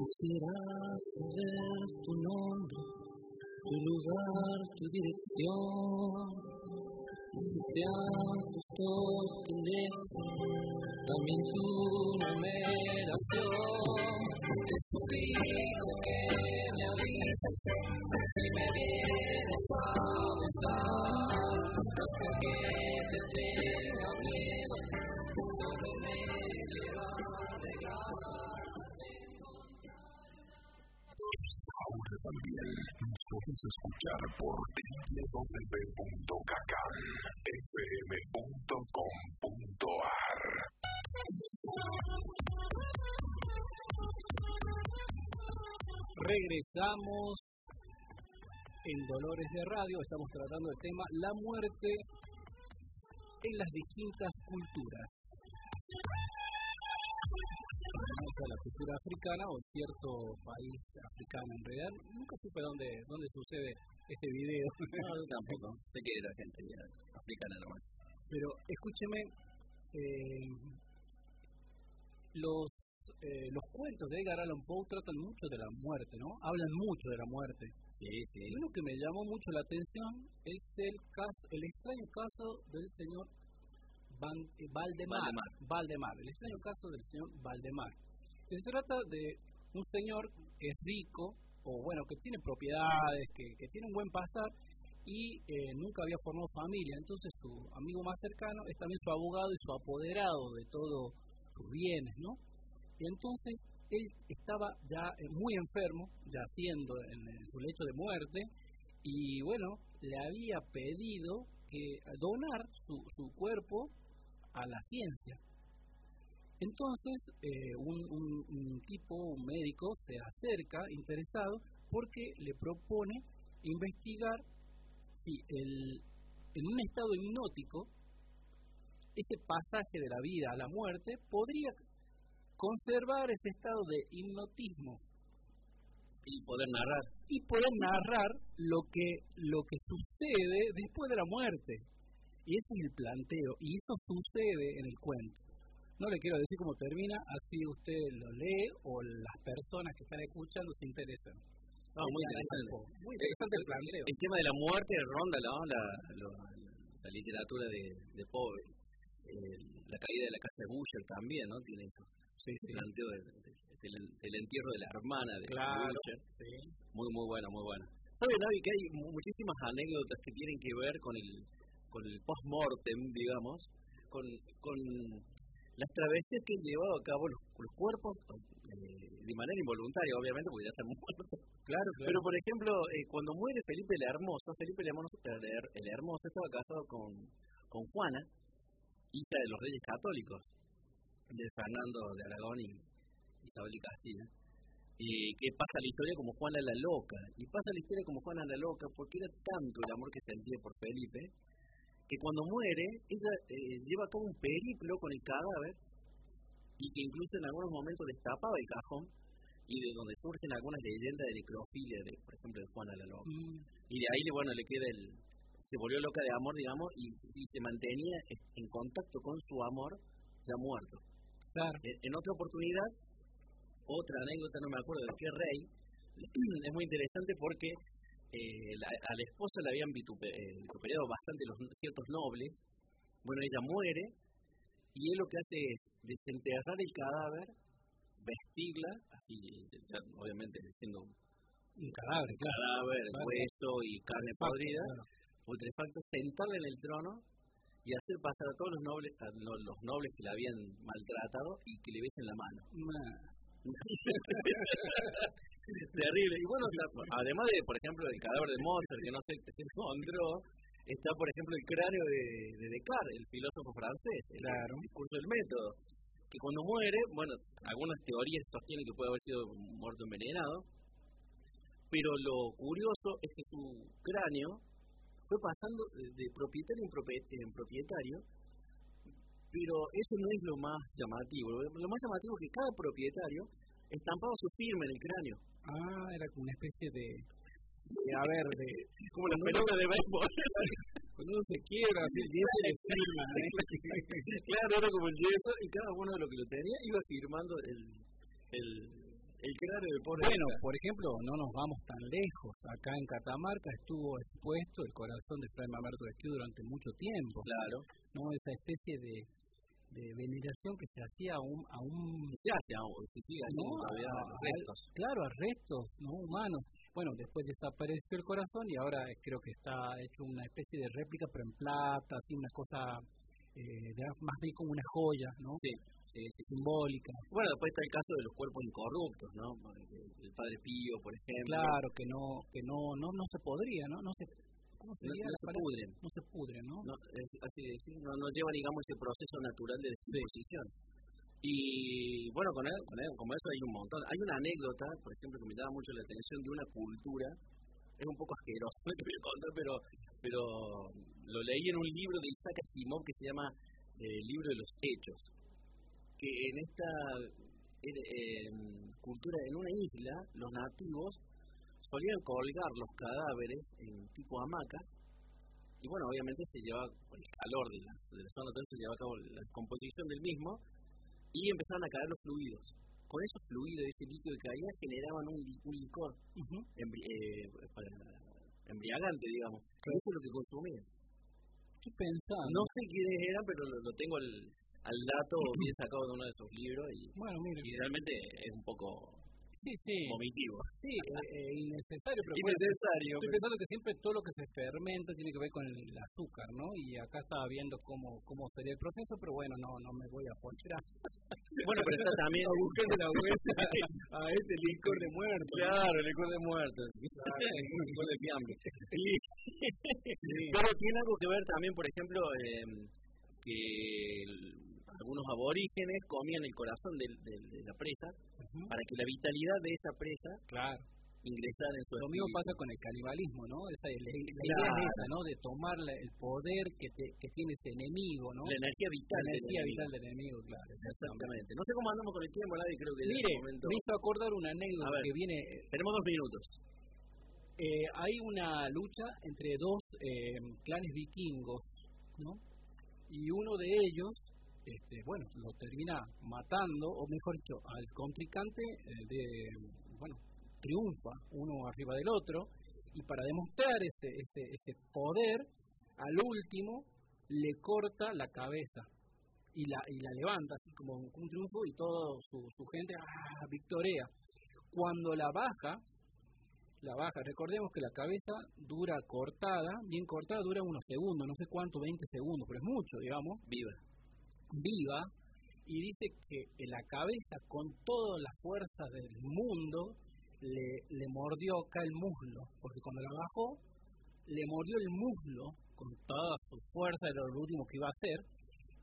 Quisiera saber tu nombre, tu lugar, tu dirección. Si te gustó tu también tu numeración. Te suplico que me avises si me vienes a buscar. No es porque te tenga miedo, solo me puedes escuchar por www.cacanfm.com.ar. Regresamos en Dolores de Radio, estamos tratando el tema la muerte en las distintas culturas. A la cultura africana o cierto país africano en realidad. Nunca supe dónde, dónde sucede este video. No, yo tampoco. Sé que era gente africana nomás. Pero escúcheme, eh, los, eh, los cuentos de Edgar Allan Poe tratan mucho de la muerte, ¿no? Hablan mucho de la muerte. Sí, sí. Y uno que me llamó mucho la atención es el caso, el extraño caso del señor Van- eh, Valdemar, Valdemar. Valdemar, el extraño caso del señor Valdemar. Se trata de un señor que es rico, o bueno, que tiene propiedades, que, que tiene un buen pasar y eh, nunca había formado familia. Entonces su amigo más cercano es también su abogado y su apoderado de todos sus bienes, ¿no? Y entonces él estaba ya eh, muy enfermo, yaciendo en, en su lecho de muerte, y bueno, le había pedido que donar su, su cuerpo a la ciencia. Entonces, eh, un, un- un tipo, un médico, se acerca interesado porque le propone investigar si el, en un estado hipnótico ese pasaje de la vida a la muerte podría conservar ese estado de hipnotismo Y poder narrar. y poder narrar lo que lo que sucede después de la muerte. Y ese es el planteo, y eso sucede en el cuento. No le quiero decir cómo termina, así usted lo lee o las personas que están escuchando se interesan. No, muy interesante. Muy interesante el planteo. El tema de la muerte ronda ¿no? la, la literatura de, de Poe. Eh, la caída de la casa de Boucher también, ¿no? Tiene eso. Sí, sí. El planteo de- de- del, del entierro de la hermana de Claro, sí. Muy, muy buena, muy buena. ¿Sabe, Navi, que hay mu- muchísimas anécdotas que tienen que ver con el, con el post-mortem, digamos, con, con las travesías que han llevado a cabo los, los cuerpos eh, de manera involuntaria, obviamente, porque ya están muertos. Claro, Pero, por ejemplo, eh, cuando muere Felipe el Hermoso, Felipe el Hermoso, el estaba casado con, con Juana, hija de los reyes católicos, de Fernando de Aragón y Isabel de Castilla. Y que pasa la historia como Juana la Loca. Y pasa la historia como Juana la Loca porque era tanto el amor que sentía por Felipe que cuando muere, ella eh, lleva cabo un periplo con el cadáver y que incluso en algunos momentos destapaba el cajón y de donde surgen algunas leyendas de necrofilia, de, por ejemplo, de Juana la Loca. Mm, Y de ahí, bueno, le queda el... Se volvió loca de amor, digamos, y, y se mantenía en contacto con su amor ya muerto. claro. En, en otra oportunidad, otra anécdota, no me acuerdo de qué rey, es muy interesante porque eh, la- a la esposa le habían eh, vituperiado bastante los, ciertos nobles. Bueno, ella muere y él lo que hace es desenterrar el cadáver, vestirla, así, ya, obviamente siendo Un cadáver, claro. cadáver, Claro. hueso y carne podrida, putrefacto, sentarla en el trono y hacer pasar a todos los nobles, a los nobles que la habían maltratado y que le besen la mano. Terrible. Y bueno, además de, por ejemplo, el cadáver de Mozart, que no sé qué se encontró, está, por ejemplo, el cráneo de, de Descartes, el filósofo francés, el Claro. discurso del método, que cuando muere, bueno, algunas teorías sostienen que puede haber sido muerto envenenado, pero lo curioso es que su cráneo fue pasando de, propietario en, propie- en propietario, pero eso no es lo más llamativo. Lo más llamativo es que cada propietario estampaba su firma en el cráneo. Ah, era como una especie de, de a ver, de, Como las pelotas de béisbol. cuando uno se quiebra, así, y ese le firma, ¿eh? claro, era como el yeso y cada uno de los que lo tenía iba firmando el, el, el cráneo de pobre. Bueno, por ejemplo, no nos vamos tan lejos. Acá en Catamarca estuvo expuesto el corazón de Fray Mamerto de Esquiú durante mucho tiempo. Claro, ¿no? Esa especie de, de veneración que se hacía a un, a un se hace aún, se sigue haciendo No, todavía a- los a- restos. claro, a restos no humanos. Bueno, después desapareció el corazón y ahora creo que está hecho una especie de réplica, pero en plata, así una cosa eh, de- más bien como una joya, ¿no? Sí, sí, sí. Simbólica. Bueno, después está el caso de los cuerpos incorruptos, ¿no? El padre Pío, por ejemplo. Claro, que no, que no, no, no se podría, ¿no? No se, ¿cómo No, sería no se pudren. No se pudre, ¿no? No, es así decir, no, no lleva, digamos, ese proceso natural de descomposición. Y bueno, con, él- con, él- como eso hay un montón. Hay una anécdota, por ejemplo, que me llama mucho la atención de una cultura. Es un poco asqueroso lo que voy a contar, pero, pero lo leí en un libro de Isaac Asimov que se llama eh, El libro de los hechos. Que en esta eh, cultura, en una isla, los nativos solían colgar los cadáveres en tipo hamacas y bueno, obviamente se lleva con el calor de la, de la zona, se lleva a cabo la descomposición del mismo y empezaron a caer los fluidos. Con esos fluidos, ese líquido que caía, generaban un, li- un licor embri- eh, para- embriagante, digamos. Y eso es lo que consumían. Estoy pensando. No sé quiénes eran, pero lo, lo tengo al, al dato bien sacado de uno de esos libros y, Bueno, y realmente es un poco Sí, sí. vomitivo. Sí, eh, eh, innecesario, pero bueno, Innecesario. Estoy pensando que siempre todo lo que se fermenta tiene que ver con el azúcar, ¿no? Y acá estaba viendo cómo, cómo sería el proceso, pero bueno, no no me voy a poner a, Bueno, pero está también a buscarle la huesa a este licor de muerte. Claro, el licor de muertos. El licor de fiambre. Y- Pero tiene algo que ver también, por ejemplo, eh, que el- algunos aborígenes comían el corazón del- del- de, la presa para que la vitalidad de esa presa Claro. ingresara en su Lo mismo pasa con el canibalismo, ¿no? Esa, la, la idea Claro. es esa, ¿no? De tomar la- el poder que, te, que tiene ese enemigo, ¿no? La energía vital. La del energía enemigo. vital del enemigo, claro. Exactamente. No sé cómo andamos con el tiempo, nadie creo que Mire, momento. me hizo acordar una anécdota ver. que viene Tenemos dos minutos. eh, hay una lucha entre dos eh, clanes vikingos, ¿no? Y uno de ellos, este, bueno, lo termina matando, o mejor dicho, al contrincante eh, de, bueno, triunfa uno arriba del otro, y para demostrar ese, ese, ese poder, al último le corta la cabeza y la, y la levanta así como, un triunfo y toda su, su gente ¡ah! victorea. Cuando la baja, la baja. Recordemos que la cabeza dura cortada, bien cortada, dura unos segundos, no sé cuánto, 20 segundos, pero es mucho, digamos, Viva. Viva, y dice que en la cabeza, con toda la fuerza del mundo, le, le mordió acá el muslo, porque cuando la bajó, le mordió el muslo con toda su fuerza, era lo último que iba a hacer,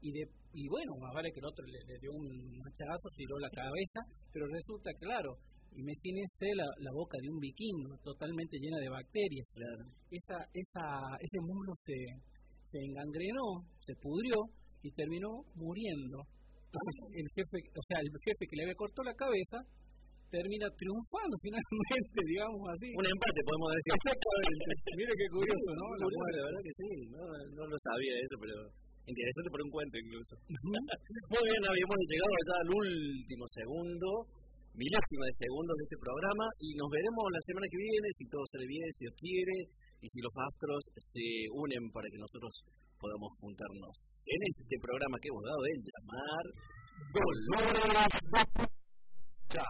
y, de, y bueno, más vale que el otro le, le dio un machazo, tiró la cabeza, pero resulta claro, imagínese la, la boca de un vikingo totalmente llena de bacterias. Esa, esa, ese muslo se, se engangrenó, se pudrió y terminó muriendo. Entonces, el jefe, o sea, el jefe que le había cortado la cabeza termina triunfando finalmente, digamos así. Un empate, podemos decir. Exactamente. Mira qué curioso, ¿no? La Curioso, la verdad que sí. No, no lo sabía eso, pero interesante por un cuento incluso. Muy bien, habíamos llegado ya al último segundo, milésima de segundos de este programa y nos veremos la semana que viene, si todo sale bien, si Dios quiere y si los astros se unen para que nosotros podamos juntarnos en este programa que hemos dado en llamar Dolores de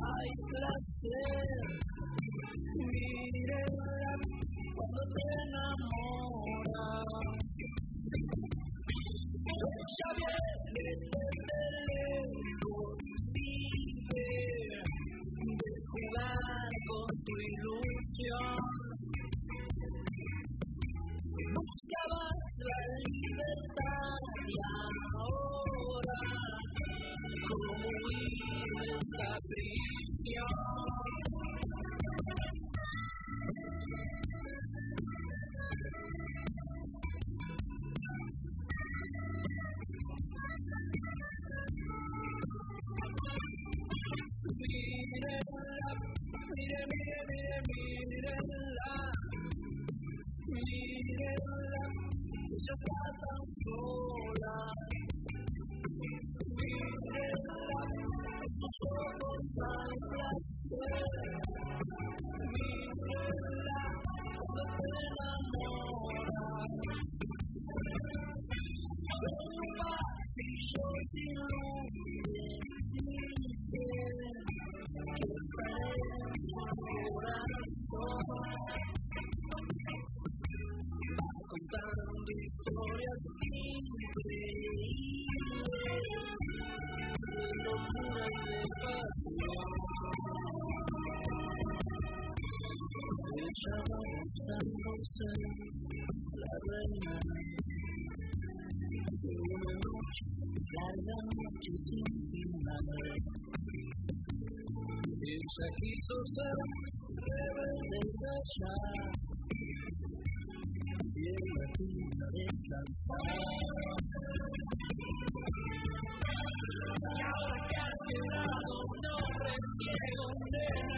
hay placer. Mirela cuando te enamoras. Ya viene larga noche sin final. Ella quiso ser rebelde y callar descansar. Y ahora que has quebrado, no recibe condena.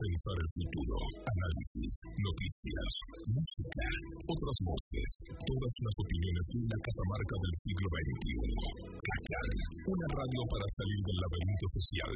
Pensar el futuro, análisis, noticias, música, otras voces, todas las opiniones de una catamarca del siglo XXI. CACAN, una radio para salir del laberinto social.